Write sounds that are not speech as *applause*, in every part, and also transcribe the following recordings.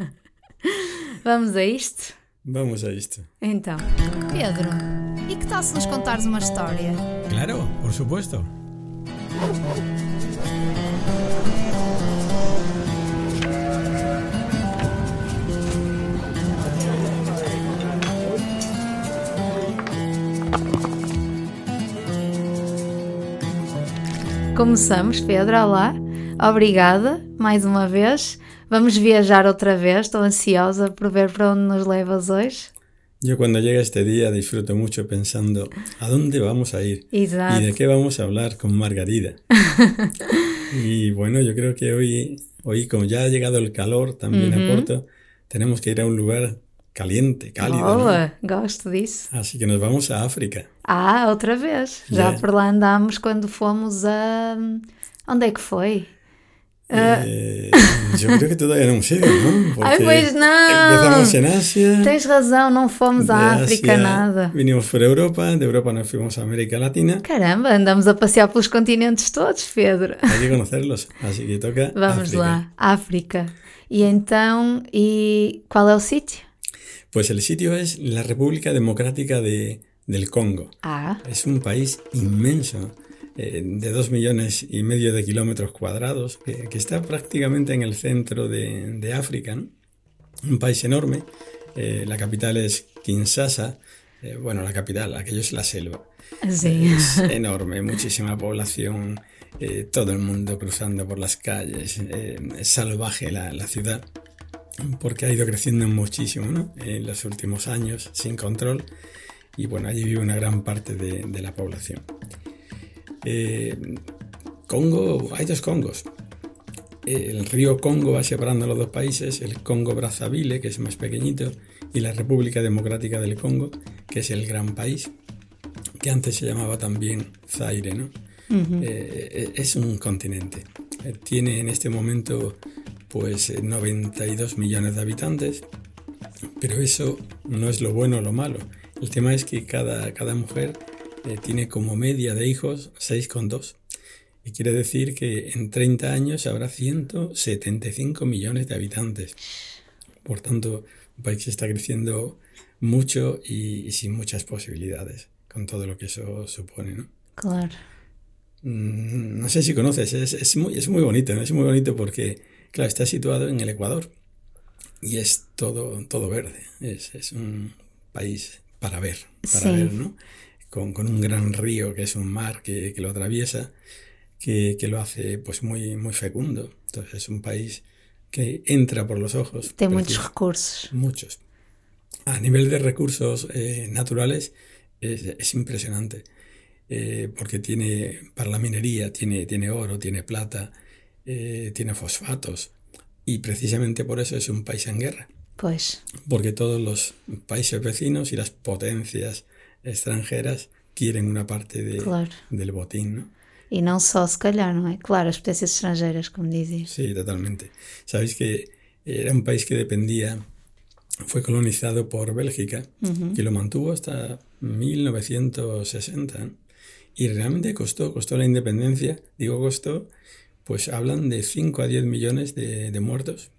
*laughs* Vamos a isto? Vamos a isto. Então. Pedro, e que tal se nos contares uma história? Claro, por supuesto. Começamos, Pedro, olá. Obrigada, mais uma vez. Vamos viajar outra vez, estou ansiosa por ver para onde nos levas hoje. Yo cuando llega este día disfruto mucho pensando a dónde vamos a ir Exato. y de qué vamos a hablar con Margarida. *laughs* y bueno, yo creo que hoy, hoy como ya ha llegado el calor también a Porto, tenemos que ir a un lugar caliente, cálido. ¿no? Boa, gosto disso. Así que nos vamos a África. Ah, outra vez. Já Yeah. por lá andámos quando fomos a. Onde é que foi? Eh, yo creo que todavía no hemos ido, ¿no? Ay, pues no. Empezamos en Asia. Tens razão, não fomos de à África Asia nada. Vinimos por Europa, de Europa nos fuimos a América Latina. Caramba, andamos a passear pelos continentes todos, Pedro. Hay que conocerlos, así que toca. Vamos África. lá, África. E então, e qual é o sítio? Pues el sitio es la República Democrática de, del Congo. Ah, Es un país inmenso, eh, de dos millones y medio de kilómetros cuadrados, que, que está prácticamente en el centro de, de África. ¿no? Un país enorme. eh, la capital es Kinshasa. eh, bueno, la capital, aquello es la selva. sim. Es *laughs* enorme, muchísima población, eh, todo el mundo cruzando por las calles, eh, es salvaje la, la ciudad, porque ha ido creciendo muchísimo ¿no? en los últimos años, sin control, y bueno, allí vive una gran parte de, de la población. Eh, Congo, hay dos Congos. El río Congo va separando los dos países, el Congo Brazzaville, que es más pequeñito, y la República Democrática del Congo, que es el gran país que antes se llamaba también Zaire, ¿no? Eh, es un continente. Eh, tiene en este momento pues eh, 92 millones de habitantes, pero eso no es lo bueno o lo malo. El tema es que cada, cada mujer eh, tiene como media de hijos 6,2. Y quiere decir que en 30 años habrá 175 millones de habitantes. Por tanto, un país que está creciendo mucho y, y sin muchas posibilidades, con todo lo que eso supone, ¿no? Claro. Mm, No sé si conoces, es, es muy, es muy bonito, ¿no? es muy bonito porque, claro, está situado en el Ecuador y es todo, todo verde, es, es un país para ver, para Sí. ver, ¿no? Con, con un gran río que es un mar que, que lo atraviesa, que, que lo hace pues muy, muy fecundo. Entonces es un país que entra por los ojos. Muitos precioso. recursos. Muchos. A nivel de recursos eh, naturales es, es impresionante, eh, porque tiene para la minería, tiene, tiene oro, tiene plata, eh, tiene fosfatos, y precisamente por eso es un país en guerra, Pois. porque todos los países vecinos y las potencias extranjeras quieren una parte de- Claro. del botín, ¿no? E não só, se calhar, não é? Claro, as potências estrangeiras, como dizias. Sí, totalmente. Sabéis que era un país que dependía, fue colonizado por Bélgica, que lo mantuvo hasta 1960. ¿no? Y realmente costó, costó la independencia, digo costó, pues hablan de 5 a 10 millones de, de muertos,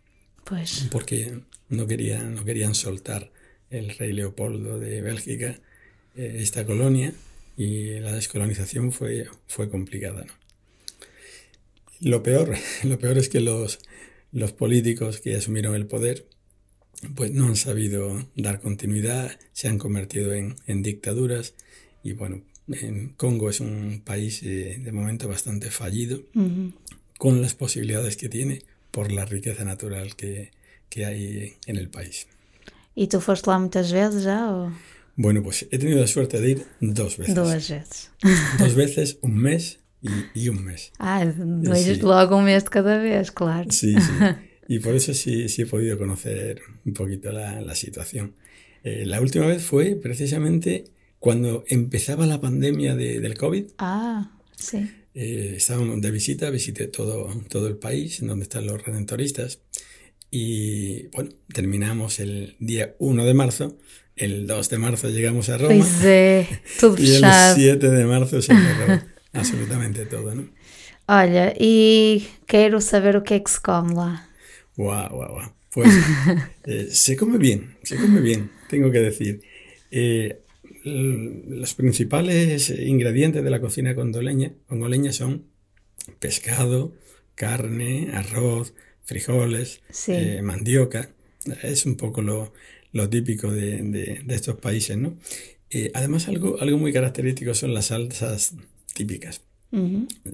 Pois. porque no querían, no querían soltar el rey Leopoldo de Bélgica esta colonia y la descolonización fue, fue complicada. ¿no? Lo peor, *laughs* lo peor es que los, los políticos que asumieron el poder pues no han sabido dar continuidad, se han convertido en, en dictaduras y bueno, en Congo es un país eh, de momento bastante fallido con las posibilidades que tiene por la riqueza natural que, que hay en el país. E tu foste lá muitas vezes já? Ou Bueno, pues he tenido la suerte de ir dos veces. duas vezes? *laughs* Dos veces, un mes y, y un mes. Ah, dois, Sí. um mês de cada vez, claro. Sí, sí. *laughs* Y por eso sí, sí he podido conocer un poquito la, la situación. Eh, la última vez fue precisamente cuando empezaba la pandemia de- del COVID. Ah, sim. Eh, estábamos de visita, visité todo, todo el país, en donde están los redentoristas. Y bueno, terminamos el día 1 de marzo. El 2 de marzo llegamos a Roma. *laughs* Y el fechado. 7 de marzo se cerró *laughs* absolutamente todo, ¿no? Olha, e quero saber o que é que se come lá. Guau, guau, guau. Pues *laughs* eh, se come bien, se come bien, tengo que decir. Eh, los principales ingredientes de la cocina congoleña, congoleña son pescado, carne, arroz, frijoles, eh, mandioca. Es un poco lo, típico de, estos países, ¿no? Eh, además, algo, algo muy característico son las salsas típicas.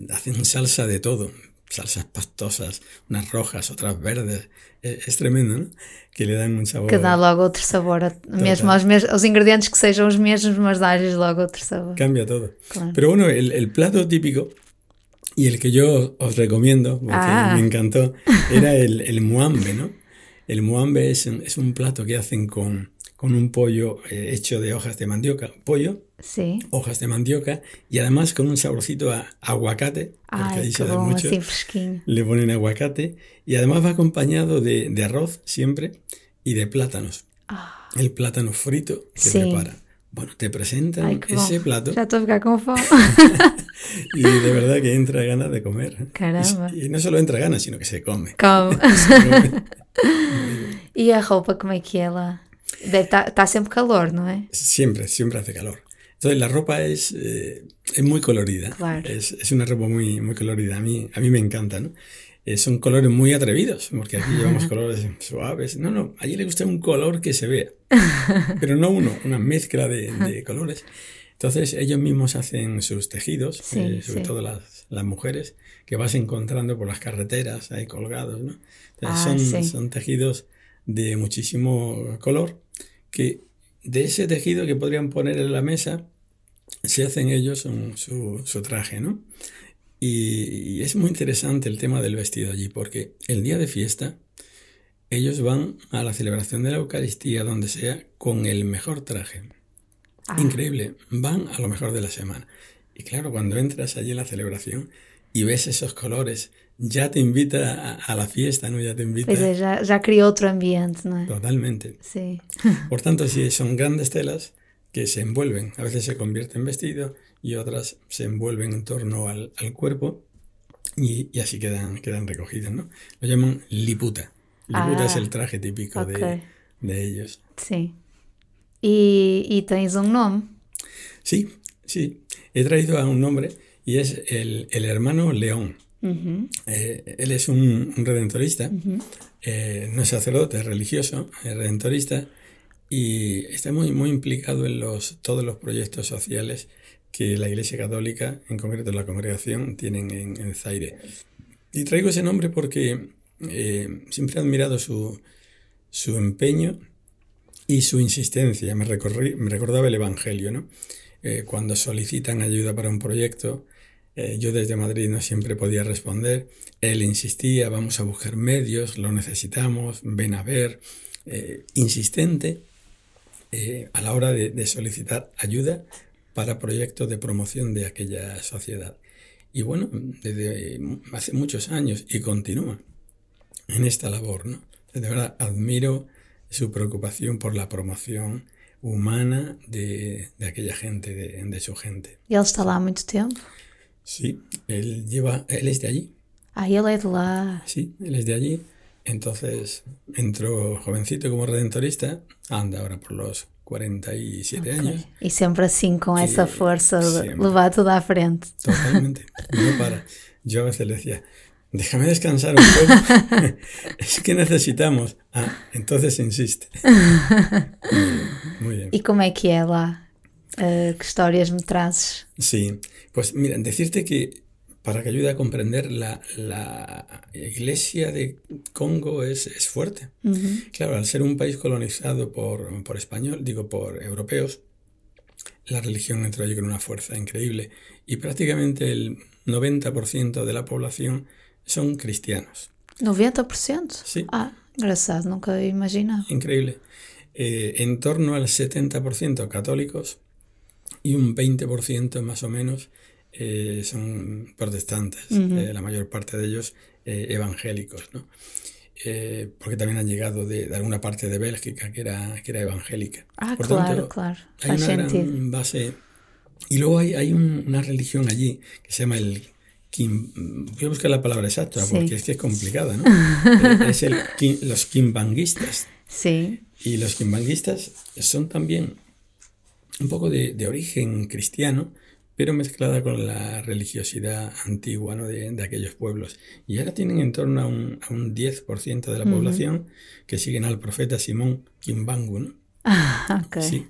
Hacen salsa de todo, salsas pastosas, unas rojas, otras verdes. É, es tremendo, ¿no? Que le dan un sabor. Que dá logo outro sabor. Mesmo aos, mes, os ingredientes que sejam os mesmos, mas dá-lhes logo outro sabor. Cambia todo. Claro. Pero bueno, el, el, plato típico y el que yo os recomiendo, porque ah. me encantó, era el, el muambe, ¿no? El muambe es, es un plato que hacen con, con un pollo eh, hecho de hojas de mandioca, pollo, sí. hojas de mandioca y además con un saborcito a aguacate, porque se da mucho. Le ponen aguacate y además va acompañado de, de arroz siempre y de plátanos. Ah. El plátano frito que sí. prepara. Bueno, te presentan ese plato. *laughs* Y de verdad que entra ganas de comer. Caramba. Y, y, no solo entra ganas, sino que se come. Come. *laughs* ¿Y a ropa como é que ela? Está siempre calor, ¿no es? Siempre, siempre hace calor. Entonces la ropa es, eh, es muy colorida. Es, es, una ropa muy, muy colorida. A mí, a mí me encanta, ¿no? Eh, son colores muy atrevidos, porque aquí llevamos colores suaves. No, no, allí le gusta un color que se vea. *laughs* Pero no uno, una mezcla de, de colores. Entonces ellos mismos hacen sus tejidos, eh, sobre todo las, las, mujeres, que vas encontrando por las carreteras ahí colgados, ¿no? Ah, son, son tejidos de muchísimo color que de ese tejido que podrían poner en la mesa se hacen ellos su, su, traje, ¿no? Y, es muy interesante el tema del vestido allí, porque el día de fiesta ellos van a la celebración de la Eucaristía, donde sea, con el mejor traje. Ah. Increíble, van a lo mejor de la semana. Y claro, cuando entras allí en la celebración y ves esos colores, ya te invita a, la fiesta, ¿no? Ya te invita. Pues ya, ya creó otro ambiente, ¿no? Totalmente. Sí. *laughs* Por tanto, sí, son grandes telas que se envuelven. A veces se convierten en vestido y otras se envuelven en torno al, al cuerpo y, y, así quedan, quedan recogidas, ¿no? Lo llaman liputa. Liputa es el ah, traje típico de, de, ellos. Sí. ¿Y, ¿Y tenéis un nombre? Sí, sí. He traído a un nombre y es el, el hermano León. Eh, él es un, redentorista, eh, no es sacerdote, es religioso, es redentorista y está muy, muy implicado en los, todos los proyectos sociales que la Iglesia Católica, en concreto la congregación, tienen en, Zaire. Y traigo ese nombre porque eh, siempre he admirado su, su empeño y su insistencia. Me, me recordaba el Evangelio, ¿no? cuando solicitan ayuda para un proyecto, eh, yo desde Madrid no siempre podía responder. Él insistía, vamos a buscar medios, lo necesitamos, ven a ver. Eh, insistente eh, a la hora de, solicitar ayuda para proyectos de promoción de aquella sociedad. Y bueno, desde hace muchos años y continúa en esta labor. ¿no? De verdad, admiro su preocupación por la promoción humana de, aquella gente, de, de, su gente. ¿Y él está lá mucho tiempo? Sí, él lleva, él es de allí. Ah, él es la... Sí, él es de allí. Entonces entró jovencito como redentorista, anda ahora por los 47 años. Y siempre así, con esa fuerza, lo va todo a frente. Totalmente, *laughs* no para. Yo a veces le decía, déjame descansar un poco, *laughs* es que necesitamos. Ah, entonces insiste. *laughs* Muy bien. ¿Y cómo es que es lá? Uh, ¿Qué historias me traes? Sí, pues mira, decirte que para que ayude a comprender la, la iglesia de Congo es, es fuerte. Claro, al ser un país colonizado por, por español, digo por europeos, la religión entró allí con una fuerza increíble y prácticamente el 90% de la población son cristianos. ¿90%? Sí. Ah, gracias, nunca imaginado. Increíble. Eh, en torno al 70% católicos y un 20% más o menos eh, son protestantes, eh, la mayor parte de ellos eh, evangélicos, ¿no? porque también han llegado de, alguna parte de Bélgica que era, que era evangélica. Ah, Por claro, claro. Hay una gran base. Y luego hay, hay una religión allí que se llama el, voy a buscar la palabra exacta Sí. porque es que es complicada, ¿no? *laughs* Eh, es el, los kimbanguistas. Sí. Y los kimbanguistas son también un poco de, de origen cristiano, pero mezclada con la religiosidad antigua ¿no? de, de aquellos pueblos. Y ahora tienen en torno a un, a un 10% de la población que siguen al profeta Simón Kimbangu. ¿no? Ah. Sí.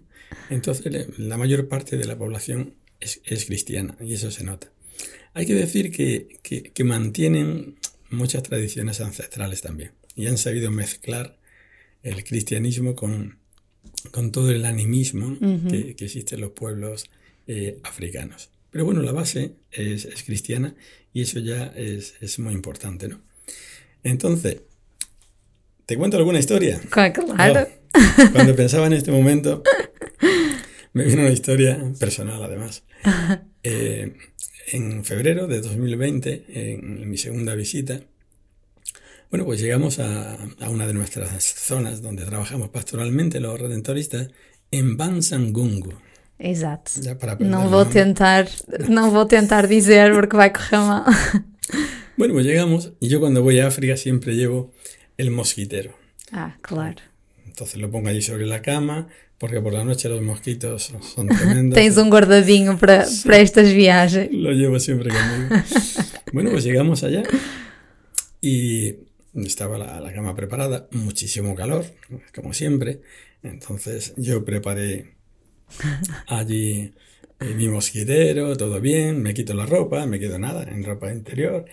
Entonces, la mayor parte de la población es, es cristiana y eso se nota. Hay que decir que, que- que mantienen muchas tradiciones ancestrales también y han sabido mezclar el cristianismo con, con todo el animismo que, que existe en los pueblos eh, africanos. Pero bueno, la base es, es cristiana y eso ya es, es muy importante, ¿no? Entonces, ¿te cuento alguna historia? *laughs* Claro. Oh, cuando pensaba en este momento, me vino una historia personal además. Eh, en febrero de 2020, en mi segunda visita, bueno, pues llegamos a, a una de nuestras zonas donde trabajamos pastoralmente los redentoristas, en Bansangungu. Exato. Aprender Não vou nome. tentar, não vou tentar dizer porque vai correr mal. *laughs* Bueno, pues llegamos y yo cuando voy a África siempre llevo el mosquitero. Ah, claro. Entonces lo pongo allí sobre la cama, porque por la noche los mosquitos son- *laughs* tremendos. Tens um guardadinho para, para estas viagens. Lo llevo siempre conmigo. *laughs* Bueno, pues llegamos allá y estaba la, la cama preparada, muchísimo calor, como siempre. Entonces yo preparé *laughs* allí eh, mi mosquitero, todo bien, me quito la ropa, me quedo nada, en ropa interior.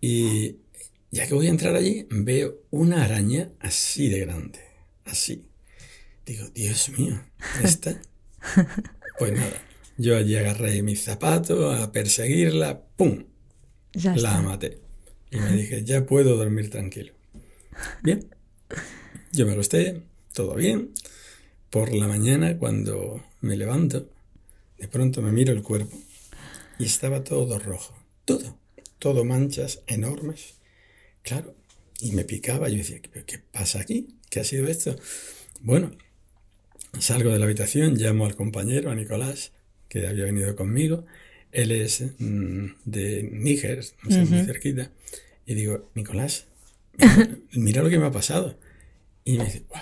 Y ya que voy a entrar allí, veo una araña así de grande, así. Digo, Dios mío, ¿esta? *laughs* Pues nada, yo allí agarré mi zapato a perseguirla, ¡pum! Já La maté. Y me dije, ya puedo dormir tranquilo. Bien. Yo me acosté, todo bien. Por la mañana, cuando me levanto, de pronto me miro el cuerpo y estaba todo rojo. Todo. Todo manchas enormes. Claro. Y me picaba. Yo decía, ¿pero qué pasa aquí? ¿Qué ha sido esto? Bueno, salgo de la habitación, llamo al compañero, a Nicolás, que había venido conmigo. Él es mm, de Níger, no sé, muy cerquita. Y digo, Nicolás, mira, *laughs* mira lo que me ha pasado. Y me dice, wow,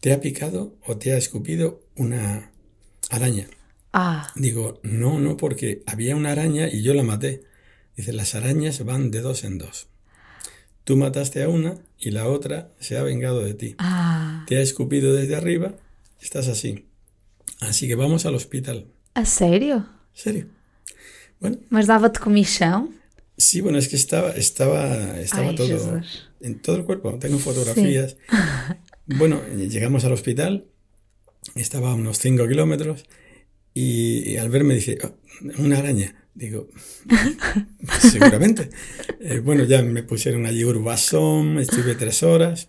¿te ha picado o te ha escupido una araña? Ah, Digo, no, no, porque había una araña y yo la maté. Dice, las arañas van de dos en dos. Tú mataste a una y la otra se ha vengado de ti. ah. Te ha escupido desde arriba, estás así. Así que vamos al hospital. A sério? ¿Serio? Bueno, Mas dava-te comichão? sí, bueno, es que estaba, estaba, estaba Ay, todo en todo el cuerpo. Tengo fotografías. *laughs* Bueno, llegamos al hospital, estaba a unos 5 kilómetros y, y al verme dice, "Oh, una araña. Digo, *laughs* seguramente. *laughs* Eh, bueno, ya me pusieron allí urbasón, estuve tres horas.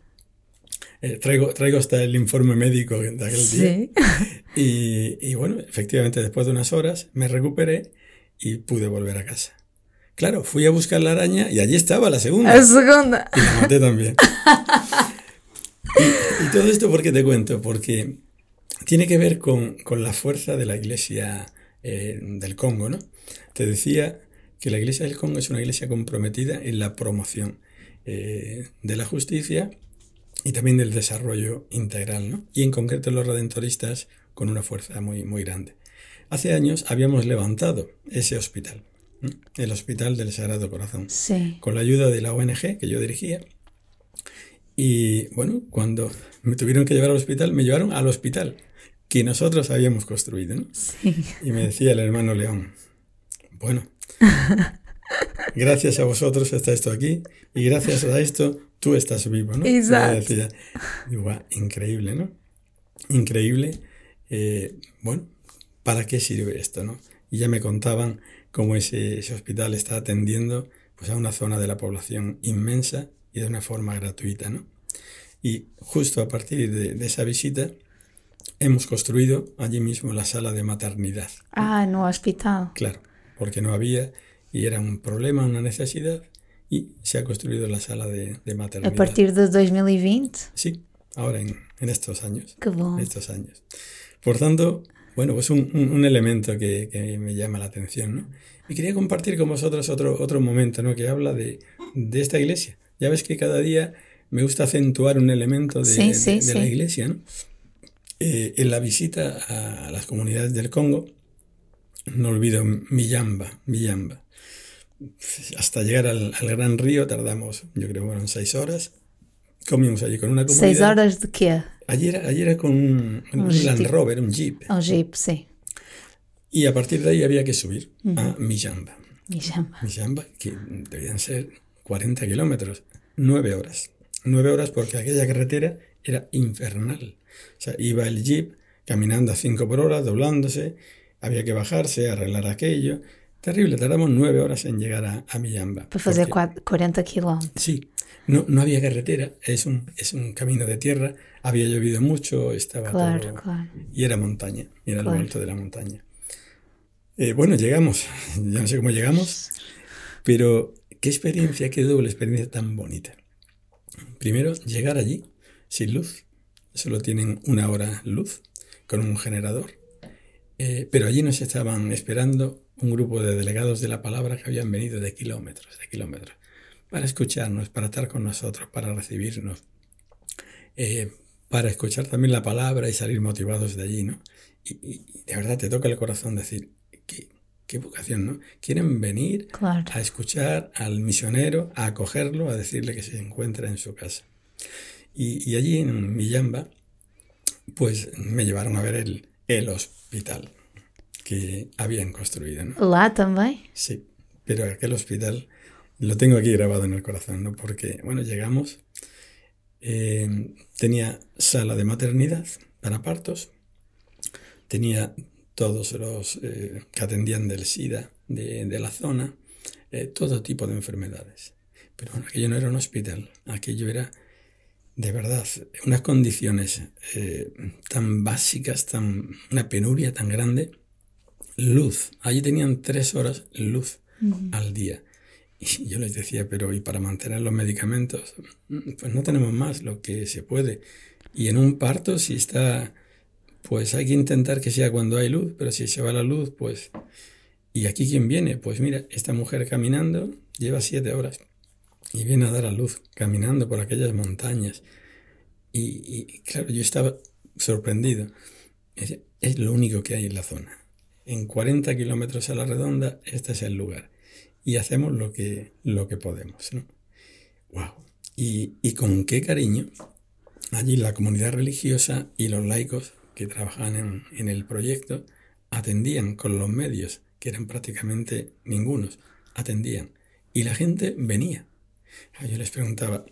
Eh, traigo, traigo hasta el informe médico de aquel día. Sim. *laughs* Y, y bueno, efectivamente, después de unas horas me recuperé y pude volver a casa. Claro, fui a buscar la araña y allí estaba la segunda. A segunda. Y la maté también. *laughs* Y, y todo esto, ¿por qué te cuento? Porque tiene que ver con, con la fuerza de la iglesia eh, del Congo, ¿no? Te decía que la iglesia del Congo es una iglesia comprometida en la promoción eh, de la justicia y también del desarrollo integral, ¿no? Y en concreto los redentoristas con una fuerza muy, muy grande. Hace años habíamos levantado ese hospital, ¿no? el Hospital del Sagrado Corazón Sim. con la ayuda de la ONG que yo dirigía. Y bueno, cuando me tuvieron que llevar al hospital, me llevaron al hospital que nosotros habíamos construido. ¿no? Sim. Y me decía el hermano León, bueno, *laughs* gracias a vosotros está esto aquí y gracias a esto tú estás vivo. ¿no? Exacto. "Guau, increíble, ¿no? Increíble. Eh, bueno, ¿para qué sirve esto? ¿no? Y ya me contaban cómo ese, ese hospital está atendiendo pues, a una zona de la población inmensa y de una forma gratuita. ¿no? Y justo a partir de, de esa visita hemos construido allí mismo la sala de maternidad. Ah, no hospital. Claro, porque no había y era un problema, una necesidad y se ha construido la sala de, de A maternidad. partir de 2020? Sí, ahora en, en estos años. Que bom. En estos años. Por tanto, bueno, pues un, un- un elemento que, que me llama la atención, ¿no? Y quería compartir con vosotros otro, otro momento, ¿no? Que habla de, de esta iglesia. Ya ves que cada día me gusta acentuar un elemento de, Sí, de- sí, de sí. la iglesia, ¿no? Eh, en la visita a las comunidades del Congo, no olvido Miyamba, Miyamba. Hasta llegar al, al gran río tardamos, yo creo, fueron seis horas. Comimos allí con una comunidad. Seis horas de? Allí era, allí era con un, un Un Land jeep. Rover, un Jeep. Um jeep, sim. Y a partir de ahí había que subir a Miyamba. Me chama. Miyamba, que debían ser 40 kilómetros, 9 horas. 9 horas porque aquella carretera era infernal. O sea, iba el jeep caminando a 5 por hora, doblándose, había que bajarse, arreglar aquello. Terrible, tardamos 9 horas en llegar a, a fazer porque- quatro- 40 quilómetros. Sí, no, no había carretera, es un, es un camino de tierra, había llovido mucho, estaba Claro, todo... claro. Y era montaña, y era Claro. lo alto de la montaña. Eh, bueno, llegamos, *laughs* ya no sé cómo llegamos, pero qué experiencia, qué doble experiencia tan bonita. Primero, llegar allí sin luz, solo tienen una hora luz con un generador, Eh, pero allí nos estaban esperando un grupo de delegados de la palabra que habían venido de kilómetros, de kilómetros, para escucharnos, para estar con nosotros, para recibirnos, eh, para escuchar también la palabra y salir motivados de allí, ¿no? Y, de verdad te toca el corazón decir, qué, qué vocación, ¿no? Quieren venir Claro. a escuchar al misionero, a acogerlo, a decirle que se encuentra en su casa. Y, y allí en Millamba, pues me llevaron a ver el, el hospital que habían construido, ¿no? Lá também? Sí, pero aquel hospital lo tengo aquí grabado en el corazón, ¿no? Porque, bueno, llegamos, eh, tenía sala de maternidad para partos, tenía todos los eh, que atendían del SIDA de, de la zona, eh, todo tipo de enfermedades. Pero bueno, aquello no era un hospital, aquello era de verdad unas condiciones eh, tan básicas, tan, una penuria tan grande luz. Allí tenían tres horas luz al día. Y yo les decía, pero ¿y para mantener los medicamentos? "Mm, Pues no tenemos más lo que se puede. Y en un parto, si está, pues hay que intentar que sea cuando hay luz, pero si se va la luz, pues... ¿Y aquí quién viene? Pues mira, esta mujer caminando lleva siete horas y viene a dar a luz, caminando por aquellas montañas. Y, y, claro, yo estaba sorprendido. Es lo único que hay en la zona. En 40 kilómetros a la redonda, este es el lugar. Y hacemos lo que, lo que podemos, ¿no? ¡Wow! Y, y con qué cariño allí la comunidad religiosa y los laicos que trabajaban en, en el proyecto atendían con los medios, que eran prácticamente ningunos, atendían. Y la gente venía. Ah, Yo les preguntaba,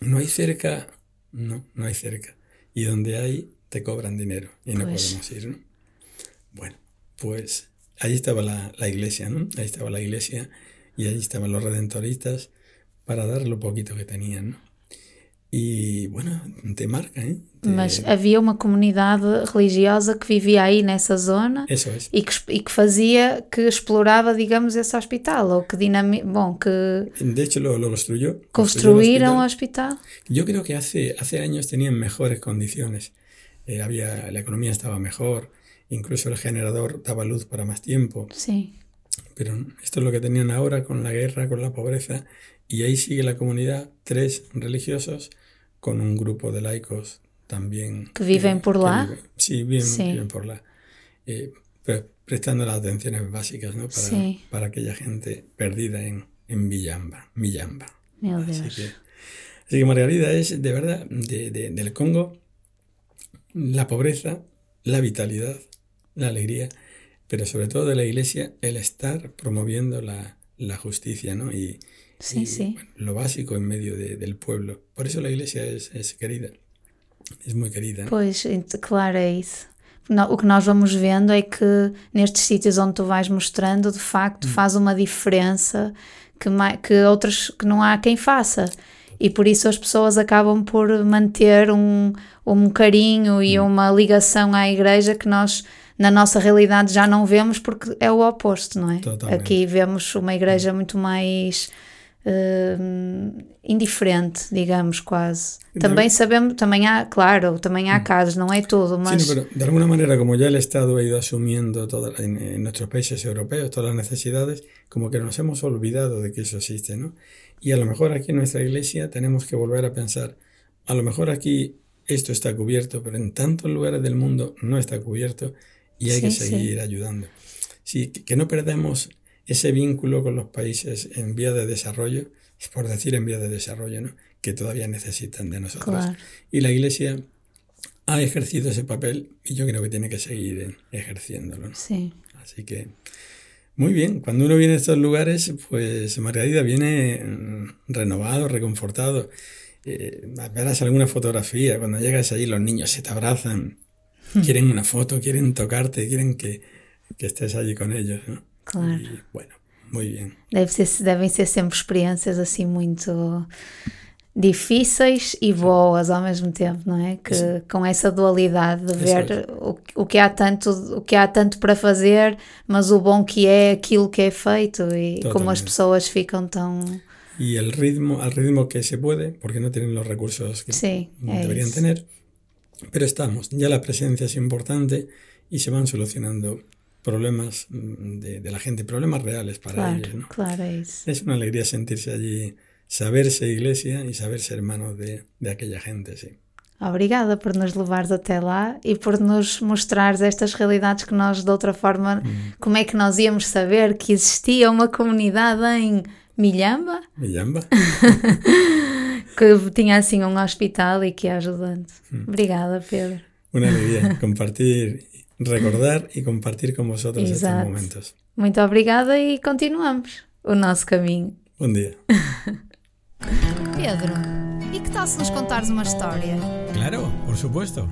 ¿no hay cerca? No, no hay cerca. Y donde hay, te cobran dinero y no Pues. podemos ir, ¿no? Bueno, pues ahí estaba la, la iglesia, ¿no? Ahí estaba la iglesia y ahí estaban los redentoristas para dar lo poquito que tenían, ¿no? Y bueno, te marca, ¿eh? Te- Mas havia uma comunidade religiosa que vivia aí nessa zona Eso es. e que, e que fazia, que explorava, digamos, esse hospital, ou que dinami... bom, que De hecho, lo, lo construyó. construíram o hospital. hospital. Yo creo que hace, hace años tenían mejores condiciones. Eh, había, la economía estaba mejor, incluso el generador daba luz para más tiempo. Sim. Pero esto es lo que tenían ahora con la guerra, con la pobreza. Y ahí sigue la comunidad, tres religiosos, con un grupo de laicos también. Que viven por lá? viven- sí, viven, Sí. viven por lá. Eh, pre- prestando las atenciones básicas ¿no? para, Sí. para aquella gente perdida en, en Villamba. Villamba. Meu Así que, así que Margarida es de verdad de- de- del Congo la pobreza, la vitalidad, la alegría, pero sobre todo de la iglesia el estar promoviendo la, la justicia, ¿no? Y, Sí, y, sí. bueno, lo básico en medio de- del pueblo. Por eso la iglesia es, es querida, es muy querida. ¿no? Ent- claro, é isso. O que nós vamos vendo é que nestes sítios onde tu vais mostrando, de facto, faz uma diferença que, que outras que não há quem faça. E por isso as pessoas acabam por manter um, um carinho e uma ligação à igreja que nós, na nossa realidade, já não vemos porque é o oposto, não é? Totalmente. Aqui vemos uma igreja muito mais uh, indiferente, digamos, quase. Também sabemos, também há, claro, também há casos, não é todo, mas... Sí, pero de alguna manera, como ya el Estado ha ido asumiendo toda, en, en, nuestros países europeos todas las necesidades, como que nos hemos olvidado de que eso existe, ¿no? Y a lo mejor aquí en nuestra iglesia tenemos que volver a pensar, a lo mejor aquí esto está cubierto, pero en tantos lugares del mundo no está cubierto y hay sí, que seguir sí. ayudando. Sí, que no perdamos ese vínculo con los países en vía de desarrollo, por decir en vía de desarrollo, ¿no? que todavía necesitan de nosotros. Claro. Y la Iglesia ha ejercido ese papel y yo creo que tiene que seguir ejerciéndolo. ¿no? Sí. Así que, muy bien, cuando uno viene a estos lugares, pues Margarida viene renovado, reconfortado. Eh, verás alguna fotografía, cuando llegas allí los niños se te abrazan, quieren una foto, quieren tocarte, quieren que, que estés allí con ellos. ¿no? Claro. E, bueno, muy bien. Deve ser, devem ser sempre experiências assim muito difíceis e boas ao mesmo tempo, não é? Que Sim. com essa dualidade de ver o, o que há tanto o que há tanto para fazer, mas o bom que é aquilo que é feito e Totalmente. como as pessoas ficam tão Y el ritmo, al ritmo que se puede, porque no tienen los recursos que Sí, é deberían tener, pero estamos, ya la presencia es importante y se van solucionando problemas mm, de, de la gente, problemas reales para Claro, ellos. ¿no? claro, isso. Es una alegría sentirse allí, saberse iglesia y saberse hermanos de, de aquella gente, sí. Obrigada por nos levares até lá e por nos mostrares estas realidades que nós, de outra forma, como é que nós íamos saber que existia uma comunidade em Milhamba Millamba. *laughs* que tinha assim um hospital e que é ajudante. Obrigada, Pedro. Una alegría *laughs* compartir, recordar y compartir con vosotros estos Exato. momentos. Muito obrigada e continuamos o nosso caminho. Buen día. *laughs* Pedro, e que tal se nos contares uma história? Claro, por supuesto.